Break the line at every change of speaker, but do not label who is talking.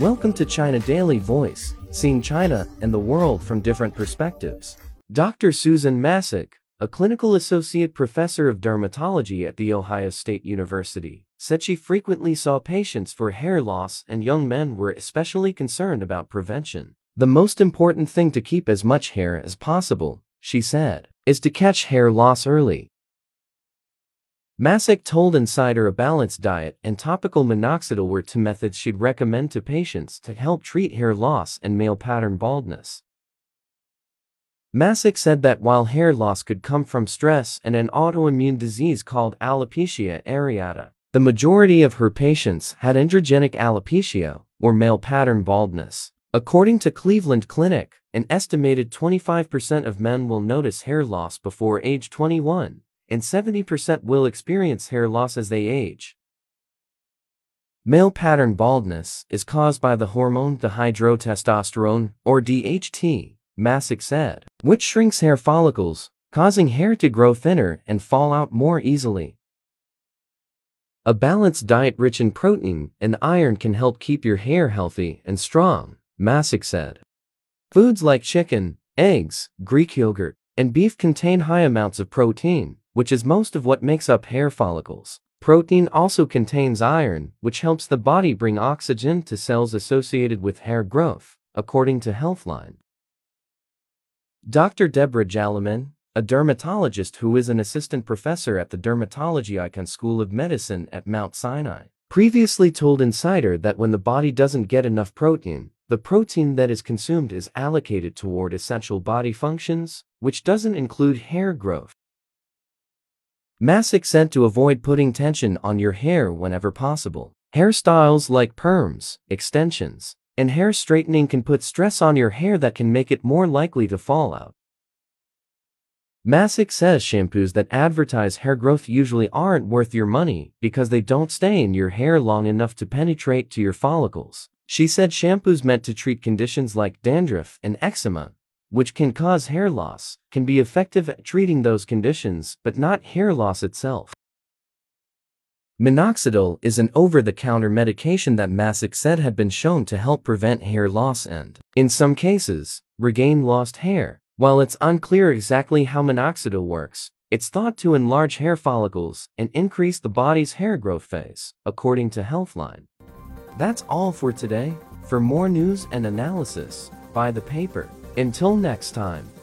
Welcome to China Daily Voice, seeing China and the world from different perspectives. Dr. Susan Massick, a clinical associate professor of dermatology at The Ohio State University, said she frequently saw patients for hair loss and young men were especially concerned about prevention. The most important thing to keep as much hair as possible, she said, is to catch hair loss early. Massick told Insider a balanced diet and topical minoxidil were two methods she'd recommend to patients to help treat hair loss and male pattern baldness. Massick said that while hair loss could come from stress and an autoimmune disease called alopecia areata, the majority of her patients had androgenic alopecia, or male pattern baldness. According to Cleveland Clinic, an estimated 25% of men will notice hair loss before age 21, and 70% will experience hair loss as they age. Male pattern baldness is caused by the hormone dihydrotestosterone, or DHT, Massick said, which shrinks hair follicles, causing hair to grow thinner and fall out more easily. A balanced diet rich in protein and iron can help keep your hair healthy and strong, Massick said. Foods like chicken, eggs, Greek yogurt, and beef contain high amounts of protein, which is most of what makes up hair follicles. Protein also contains iron, which helps the body bring oxygen to cells associated with hair growth, according to Healthline. Dr. Deborah Jaliman, a dermatologist who is an assistant professor at the Dermatology Icahn School of Medicine at Mount Sinai, previously told Insider that when the body doesn't get enough protein, the protein that is consumed is allocated toward essential body functions, which doesn't include hair growth. Massick said to avoid putting tension on your hair whenever possible. Hairstyles like perms, extensions, and hair straightening can put stress on your hair that can make it more likely to fall out. Massick says shampoos that advertise hair growth usually aren't worth your money because they don't stay in your hair long enough to penetrate to your follicles. She said shampoos meant to treat conditions like dandruff and eczema which can cause hair loss, can be effective at treating those conditions but not hair loss itself. Minoxidil is an over-the-counter medication that Massick said had been shown to help prevent hair loss and, in some cases, regain lost hair. While it's unclear exactly how minoxidil works, it's thought to enlarge hair follicles and increase the body's hair growth phase, according to Healthline. That's all for today. For more news and analysis, buy the paper. Until next time.